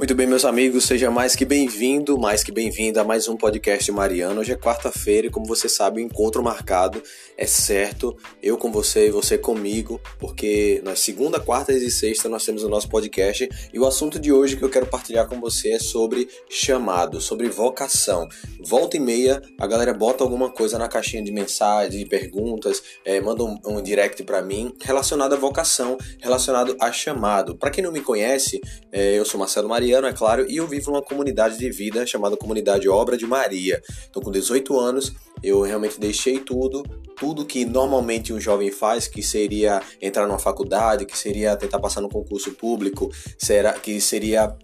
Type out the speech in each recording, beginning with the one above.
Muito bem, meus amigos, seja mais que bem-vindo, mais que bem-vinda a mais um podcast Mariano. Hoje é quarta-feira e, como você sabe, o encontro marcado é certo. Eu com você e você comigo, porque na segunda, quarta e sexta nós temos o nosso podcast e o assunto de hoje que eu quero partilhar com você é sobre chamado, sobre vocação. Volta e meia, a galera bota alguma coisa na caixinha de mensagens, de perguntas, é, manda um, um direct para mim relacionado à vocação, relacionado a chamado. Para quem não me conhece, é, eu sou Marcelo Maria Mariano, é claro, e eu vivo numa comunidade de vida chamada Comunidade Obra de Maria. Então, com 18 anos, eu realmente deixei tudo, tudo que normalmente um jovem faz, que seria entrar numa faculdade, que seria tentar passar no concurso público, será que seria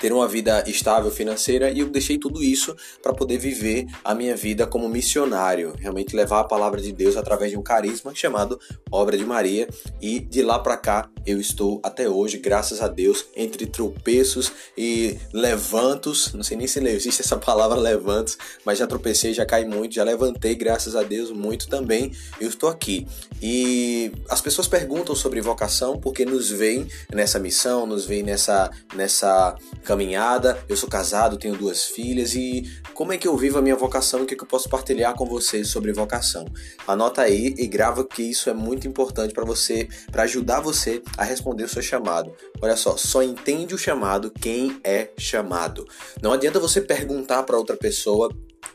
ter uma vida estável financeira e eu deixei tudo isso para poder viver a minha vida como missionário, realmente levar a palavra de Deus através de um carisma chamado Obra de Maria e de lá para cá eu estou até hoje, graças a Deus, entre tropeços e levantos, não sei nem se existe essa palavra levantos, mas já tropecei, já caí muito, já levantei, graças a Deus, muito também. Eu estou aqui. E as pessoas perguntam sobre vocação porque nos veem nessa missão, nos veem nessa nessa caminhada. Eu sou casado, tenho duas filhas e como é que eu vivo a minha vocação e o que, é que eu posso partilhar com vocês sobre vocação? Anota aí e grava que isso é muito importante para você, para ajudar você a responder o seu chamado. Olha só, só entende o chamado quem é chamado. Não adianta você perguntar para outra pessoa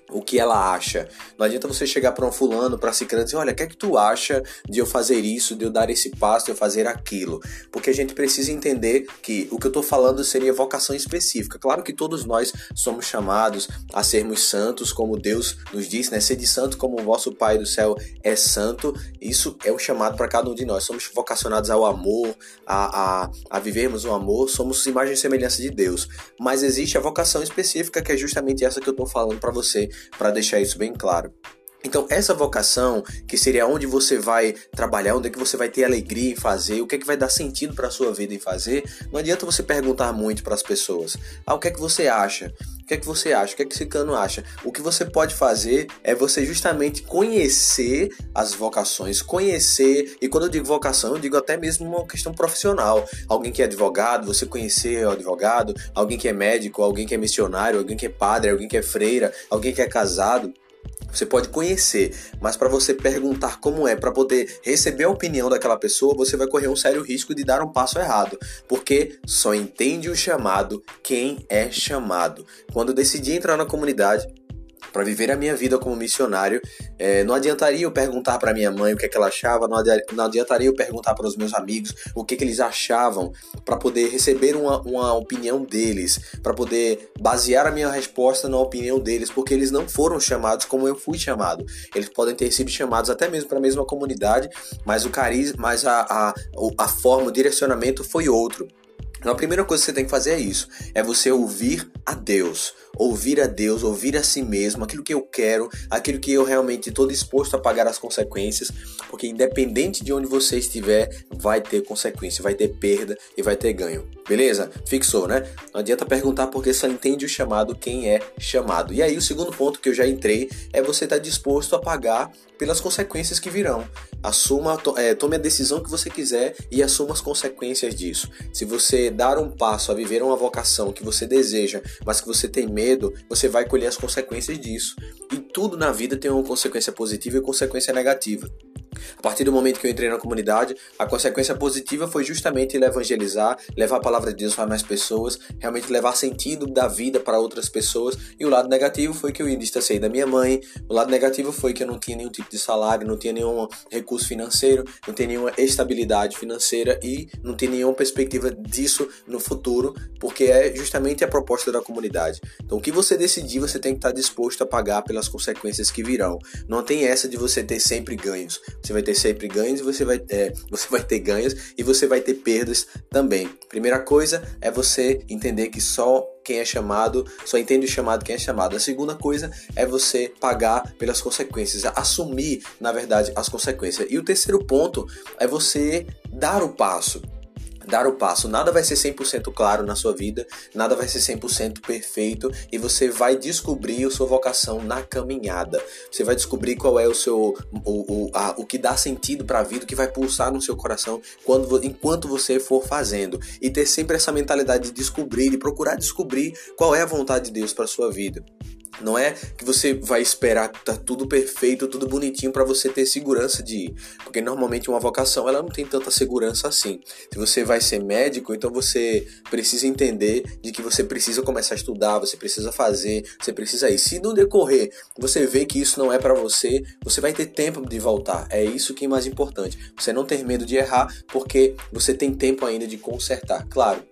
o que ela acha. Não adianta você chegar para um fulano, para ciclano e dizer, olha, o que é que tu acha de eu fazer isso, de eu dar esse passo, de eu fazer aquilo? Porque a gente precisa entender que o que eu estou falando seria vocação específica. Claro que todos nós somos chamados a sermos santos, como Deus nos disse, né? Ser de santo como o vosso Pai do céu é santo. Isso é o chamado para cada um de nós. Somos vocacionados ao amor, a, a, a vivermos o amor, somos imagem e semelhança de Deus. Mas existe a vocação específica, que é justamente essa que eu estou falando para você para deixar isso bem claro. Então, essa vocação, que seria onde você vai trabalhar, onde é que você vai ter alegria em fazer, o que é que vai dar sentido para a sua vida em fazer, não adianta você perguntar muito para as pessoas. Ah, o que é que você acha? O que é que você acha? O que é que esse cano acha? O que você pode fazer é você justamente conhecer as vocações, conhecer, e quando eu digo vocação, eu digo até mesmo uma questão profissional. Alguém que é advogado, você conhecer o advogado, alguém que é médico, alguém que é missionário, alguém que é padre, alguém que é freira, alguém que é casado. Você pode conhecer, mas para você perguntar como é, para poder receber a opinião daquela pessoa, você vai correr um sério risco de dar um passo errado, porque só entende o chamado quem é chamado. Quando decidi entrar na comunidade, para viver a minha vida como missionário. É, não adiantaria eu perguntar para minha mãe o que, é que ela achava, não adiantaria eu perguntar para os meus amigos o que, é que eles achavam, para poder receber uma, uma opinião deles, para poder basear a minha resposta na opinião deles, porque eles não foram chamados como eu fui chamado. Eles podem ter sido chamados até mesmo para a mesma comunidade, mas o carisma, mas a, a, a forma, o direcionamento foi outro. Então a primeira coisa que você tem que fazer é isso: é você ouvir a Deus. Ouvir a Deus, ouvir a si mesmo, aquilo que eu quero, aquilo que eu realmente estou disposto a pagar as consequências, porque independente de onde você estiver, vai ter consequência, vai ter perda e vai ter ganho. Beleza? Fixou, né? Não adianta perguntar porque só entende o chamado quem é chamado. E aí o segundo ponto que eu já entrei é você estar tá disposto a pagar pelas consequências que virão. Assuma, é, tome a decisão que você quiser e assuma as consequências disso. Se você dar um passo a viver uma vocação que você deseja, mas que você tem medo, você vai colher as consequências disso. E tudo na vida tem uma consequência positiva e consequência negativa. A partir do momento que eu entrei na comunidade, a consequência positiva foi justamente evangelizar, levar a palavra de Deus para mais pessoas, realmente levar sentido da vida para outras pessoas. E o lado negativo foi que eu ia distanciei da minha mãe. O lado negativo foi que eu não tinha nenhum tipo de salário, não tinha nenhum recurso financeiro, não tinha nenhuma estabilidade financeira e não tinha nenhuma perspectiva disso no futuro, porque é justamente a proposta da comunidade. Então, o que você decidir, você tem que estar disposto a pagar pelas consequências que virão. Não tem essa de você ter sempre ganhos. Você vai ter sempre ganhos e você vai, é, você vai ter ganhos e você vai ter perdas também. Primeira coisa é você entender que só quem é chamado, só entende o chamado quem é chamado. A segunda coisa é você pagar pelas consequências, assumir, na verdade, as consequências. E o terceiro ponto é você dar o passo dar o passo. Nada vai ser 100% claro na sua vida, nada vai ser 100% perfeito e você vai descobrir a sua vocação na caminhada. Você vai descobrir qual é o seu o, o, a, o que dá sentido para a vida, o que vai pulsar no seu coração quando enquanto você for fazendo e ter sempre essa mentalidade de descobrir, de procurar descobrir qual é a vontade de Deus para sua vida. Não é que você vai esperar tá tudo perfeito, tudo bonitinho para você ter segurança de ir, porque normalmente uma vocação ela não tem tanta segurança assim. Se você vai ser médico, então você precisa entender de que você precisa começar a estudar, você precisa fazer, você precisa ir. Se no decorrer você vê que isso não é para você, você vai ter tempo de voltar. É isso que é mais importante. Você não ter medo de errar, porque você tem tempo ainda de consertar. Claro,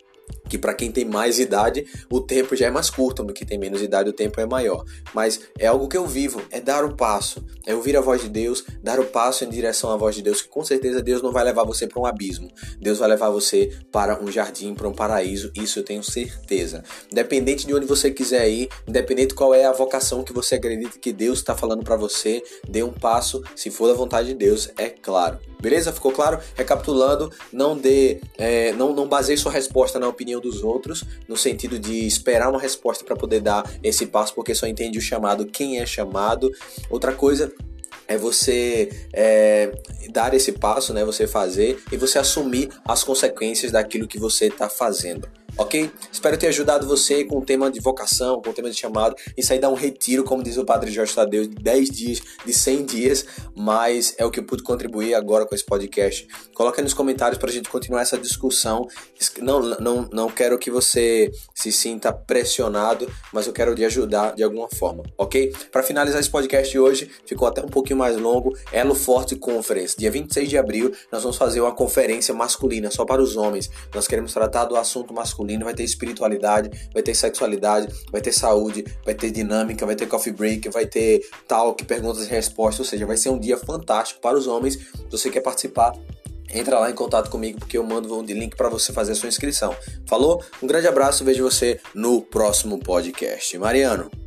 que para quem tem mais idade o tempo já é mais curto, para quem tem menos idade o tempo é maior. Mas é algo que eu vivo, é dar o passo, é ouvir a voz de Deus, dar o passo em direção à voz de Deus, que com certeza Deus não vai levar você para um abismo. Deus vai levar você para um jardim, para um paraíso, isso eu tenho certeza. Independente de onde você quiser ir, independente qual é a vocação que você acredita que Deus está falando para você, dê um passo, se for da vontade de Deus, é claro. Beleza? Ficou claro? Recapitulando, não dê, é, não, não baseie sua resposta na dos outros, no sentido de esperar uma resposta para poder dar esse passo, porque só entende o chamado quem é chamado. Outra coisa, é você é, dar esse passo, né? Você fazer e você assumir as consequências daquilo que você está fazendo ok? Espero ter ajudado você com o tema de vocação, com o tema de chamado. Isso aí dá um retiro, como diz o Padre Jorge Tadeu, de 10 dias, de 100 dias, mas é o que eu pude contribuir agora com esse podcast. Coloca aí nos comentários para a gente continuar essa discussão. Não, não, não quero que você se sinta pressionado, mas eu quero te ajudar de alguma forma, ok? Para finalizar esse podcast de hoje, ficou até um pouquinho mais longo, Elo Forte Conference. Dia 26 de abril, nós vamos fazer uma conferência masculina, só para os homens. Nós queremos tratar do assunto masculino masculino, vai ter espiritualidade, vai ter sexualidade, vai ter saúde, vai ter dinâmica, vai ter coffee break, vai ter talk, perguntas e respostas, ou seja, vai ser um dia fantástico para os homens. Se você quer participar, entra lá em contato comigo porque eu mando um link para você fazer a sua inscrição. Falou? Um grande abraço, vejo você no próximo podcast. Mariano.